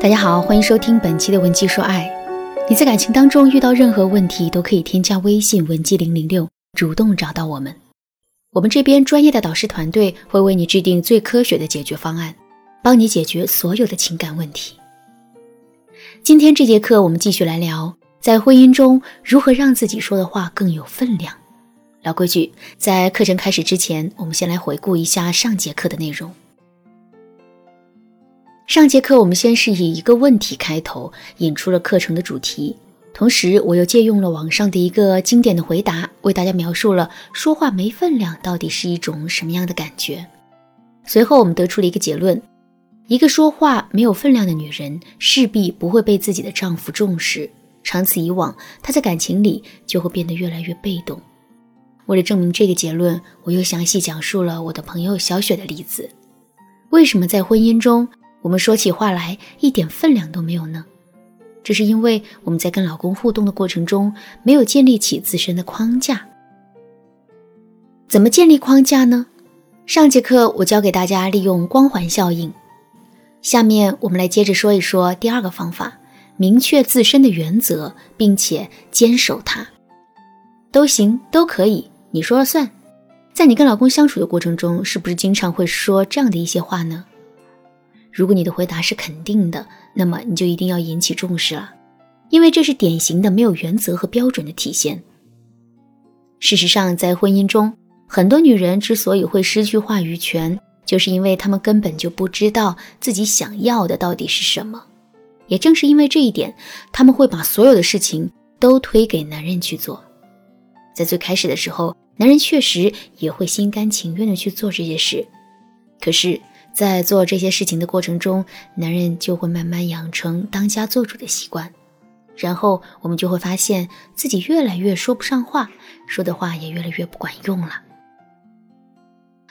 大家好，欢迎收听本期的文姬说爱。你在感情当中遇到任何问题，都可以添加微信文姬零零六，主动找到我们。我们这边专业的导师团队会为你制定最科学的解决方案，帮你解决所有的情感问题。今天这节课，我们继续来聊，在婚姻中如何让自己说的话更有分量。老规矩，在课程开始之前，我们先来回顾一下上节课的内容。上节课我们先是以一个问题开头，引出了课程的主题，同时我又借用了网上的一个经典的回答，为大家描述了说话没分量到底是一种什么样的感觉。随后我们得出了一个结论：一个说话没有分量的女人，势必不会被自己的丈夫重视，长此以往，她在感情里就会变得越来越被动。为了证明这个结论，我又详细讲述了我的朋友小雪的例子，为什么在婚姻中。我们说起话来一点分量都没有呢，这是因为我们在跟老公互动的过程中没有建立起自身的框架。怎么建立框架呢？上节课我教给大家利用光环效应，下面我们来接着说一说第二个方法：明确自身的原则，并且坚守它。都行，都可以，你说了算。在你跟老公相处的过程中，是不是经常会说这样的一些话呢？如果你的回答是肯定的，那么你就一定要引起重视了，因为这是典型的没有原则和标准的体现。事实上，在婚姻中，很多女人之所以会失去话语权，就是因为她们根本就不知道自己想要的到底是什么。也正是因为这一点，她们会把所有的事情都推给男人去做。在最开始的时候，男人确实也会心甘情愿的去做这些事，可是。在做这些事情的过程中，男人就会慢慢养成当家做主的习惯，然后我们就会发现自己越来越说不上话，说的话也越来越不管用了。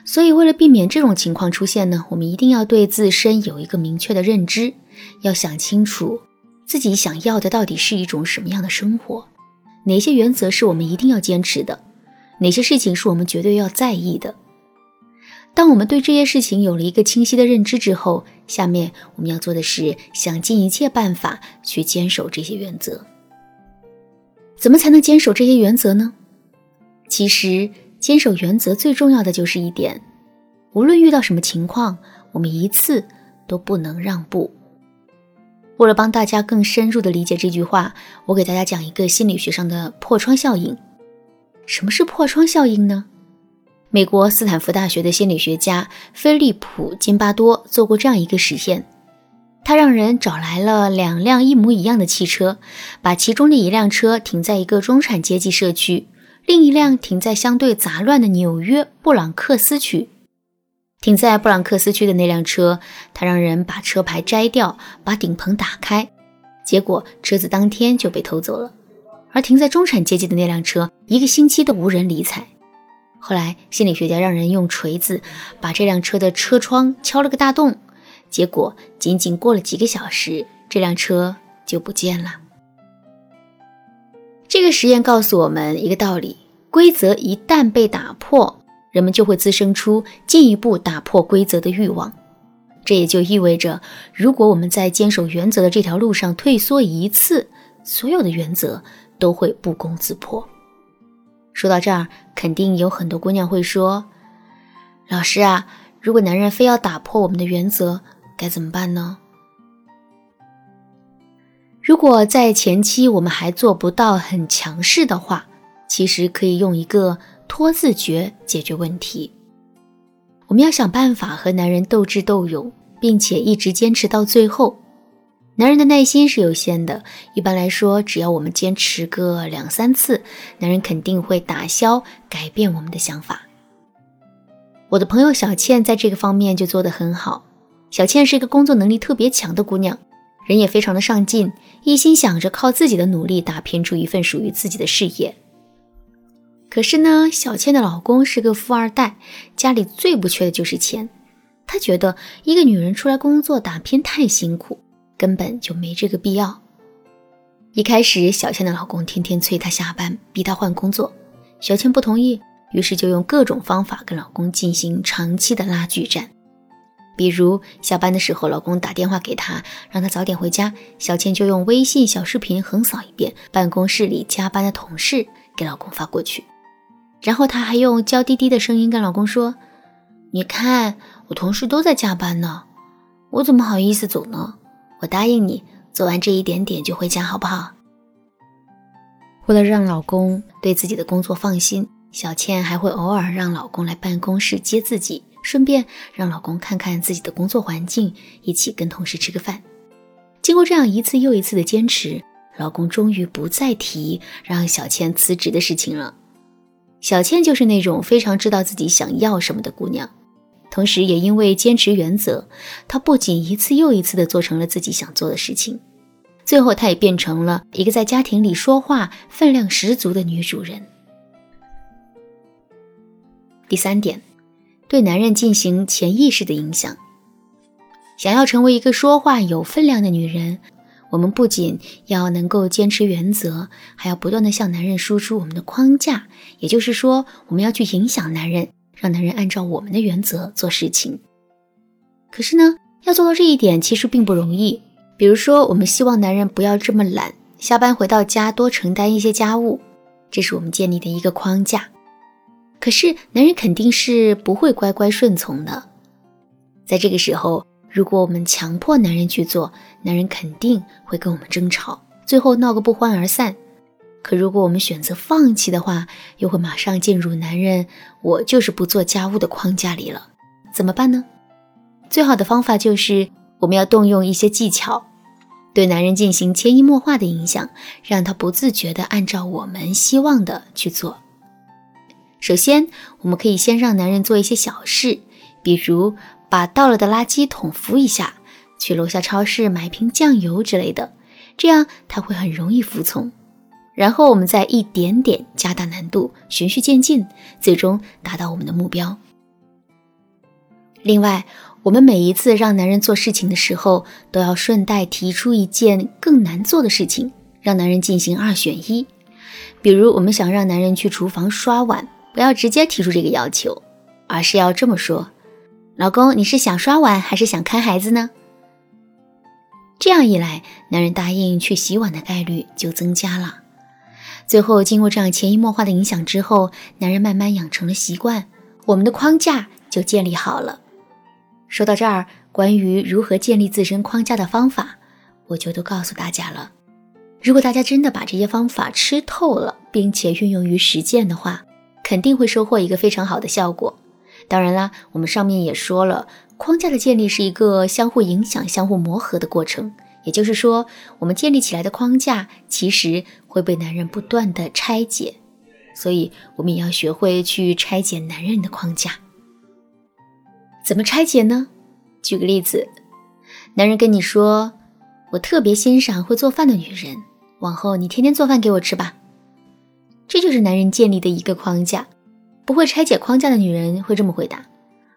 所以，为了避免这种情况出现呢，我们一定要对自身有一个明确的认知，要想清楚自己想要的到底是一种什么样的生活，哪些原则是我们一定要坚持的，哪些事情是我们绝对要在意的。当我们对这些事情有了一个清晰的认知之后，下面我们要做的是想尽一切办法去坚守这些原则。怎么才能坚守这些原则呢？其实，坚守原则最重要的就是一点：无论遇到什么情况，我们一次都不能让步。为了帮大家更深入的理解这句话，我给大家讲一个心理学上的破窗效应。什么是破窗效应呢？美国斯坦福大学的心理学家菲利普·金巴多做过这样一个实验，他让人找来了两辆一模一样的汽车，把其中的一辆车停在一个中产阶级社区，另一辆停在相对杂乱的纽约布朗克斯区。停在布朗克斯区的那辆车，他让人把车牌摘掉，把顶棚打开，结果车子当天就被偷走了。而停在中产阶级的那辆车，一个星期都无人理睬。后来，心理学家让人用锤子把这辆车的车窗敲了个大洞，结果仅仅过了几个小时，这辆车就不见了。这个实验告诉我们一个道理：规则一旦被打破，人们就会滋生出进一步打破规则的欲望。这也就意味着，如果我们在坚守原则的这条路上退缩一次，所有的原则都会不攻自破。说到这儿，肯定有很多姑娘会说：“老师啊，如果男人非要打破我们的原则，该怎么办呢？”如果在前期我们还做不到很强势的话，其实可以用一个拖字诀解决问题。我们要想办法和男人斗智斗勇，并且一直坚持到最后。男人的耐心是有限的，一般来说，只要我们坚持个两三次，男人肯定会打消改变我们的想法。我的朋友小倩在这个方面就做得很好。小倩是一个工作能力特别强的姑娘，人也非常的上进，一心想着靠自己的努力打拼出一份属于自己的事业。可是呢，小倩的老公是个富二代，家里最不缺的就是钱。他觉得一个女人出来工作打拼太辛苦。根本就没这个必要。一开始，小倩的老公天天催她下班，逼她换工作。小倩不同意，于是就用各种方法跟老公进行长期的拉锯战。比如下班的时候，老公打电话给她，让她早点回家，小倩就用微信小视频横扫一遍办公室里加班的同事，给老公发过去。然后她还用娇滴滴的声音跟老公说：“你看，我同事都在加班呢，我怎么好意思走呢？我答应你，做完这一点点就回家，好不好？”为了让老公对自己的工作放心，小倩还会偶尔让老公来办公室接自己，顺便让老公看看自己的工作环境，一起跟同事吃个饭。经过这样一次又一次的坚持，老公终于不再提让小倩辞职的事情了。小倩就是那种非常知道自己想要什么的姑娘，同时也因为坚持原则，她不仅一次又一次的做成了自己想做的事情。最后，她也变成了一个在家庭里说话分量十足的女主人。第三点，对男人进行潜意识的影响。想要成为一个说话有分量的女人，我们不仅要能够坚持原则，还要不断的向男人输出我们的框架。也就是说，我们要去影响男人，让男人按照我们的原则做事情。可是呢，要做到这一点，其实并不容易。比如说，我们希望男人不要这么懒，下班回到家多承担一些家务，这是我们建立的一个框架。可是，男人肯定是不会乖乖顺从的。在这个时候，如果我们强迫男人去做，男人肯定会跟我们争吵，最后闹个不欢而散。可如果我们选择放弃的话，又会马上进入男人“我就是不做家务”的框架里了。怎么办呢？最好的方法就是。我们要动用一些技巧，对男人进行潜移默化的影响，让他不自觉地按照我们希望的去做。首先，我们可以先让男人做一些小事，比如把倒了的垃圾桶扶一下，去楼下超市买瓶酱油之类的，这样他会很容易服从。然后，我们再一点点加大难度，循序渐进，最终达到我们的目标。另外，我们每一次让男人做事情的时候，都要顺带提出一件更难做的事情，让男人进行二选一。比如，我们想让男人去厨房刷碗，不要直接提出这个要求，而是要这么说：“老公，你是想刷碗还是想看孩子呢？”这样一来，男人答应去洗碗的概率就增加了。最后，经过这样潜移默化的影响之后，男人慢慢养成了习惯，我们的框架就建立好了。说到这儿，关于如何建立自身框架的方法，我就都告诉大家了。如果大家真的把这些方法吃透了，并且运用于实践的话，肯定会收获一个非常好的效果。当然啦，我们上面也说了，框架的建立是一个相互影响、相互磨合的过程。也就是说，我们建立起来的框架，其实会被男人不断的拆解，所以我们也要学会去拆解男人的框架。怎么拆解呢？举个例子，男人跟你说：“我特别欣赏会做饭的女人，往后你天天做饭给我吃吧。”这就是男人建立的一个框架。不会拆解框架的女人会这么回答：“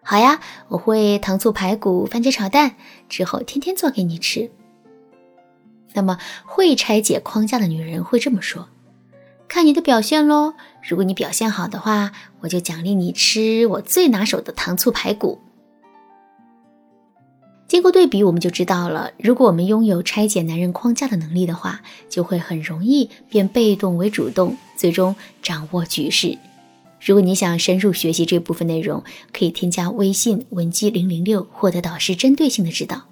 好呀，我会糖醋排骨、番茄炒蛋，之后天天做给你吃。”那么会拆解框架的女人会这么说：“看你的表现喽，如果你表现好的话，我就奖励你吃我最拿手的糖醋排骨。”经过对比，我们就知道了，如果我们拥有拆解男人框架的能力的话，就会很容易变被动为主动，最终掌握局势。如果你想深入学习这部分内容，可以添加微信文姬零零六，获得导师针对性的指导。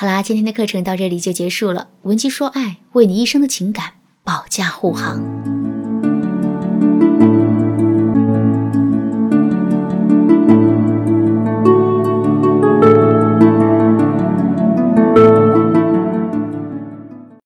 好啦，今天的课程到这里就结束了。文姬说爱，为你一生的情感保驾护航。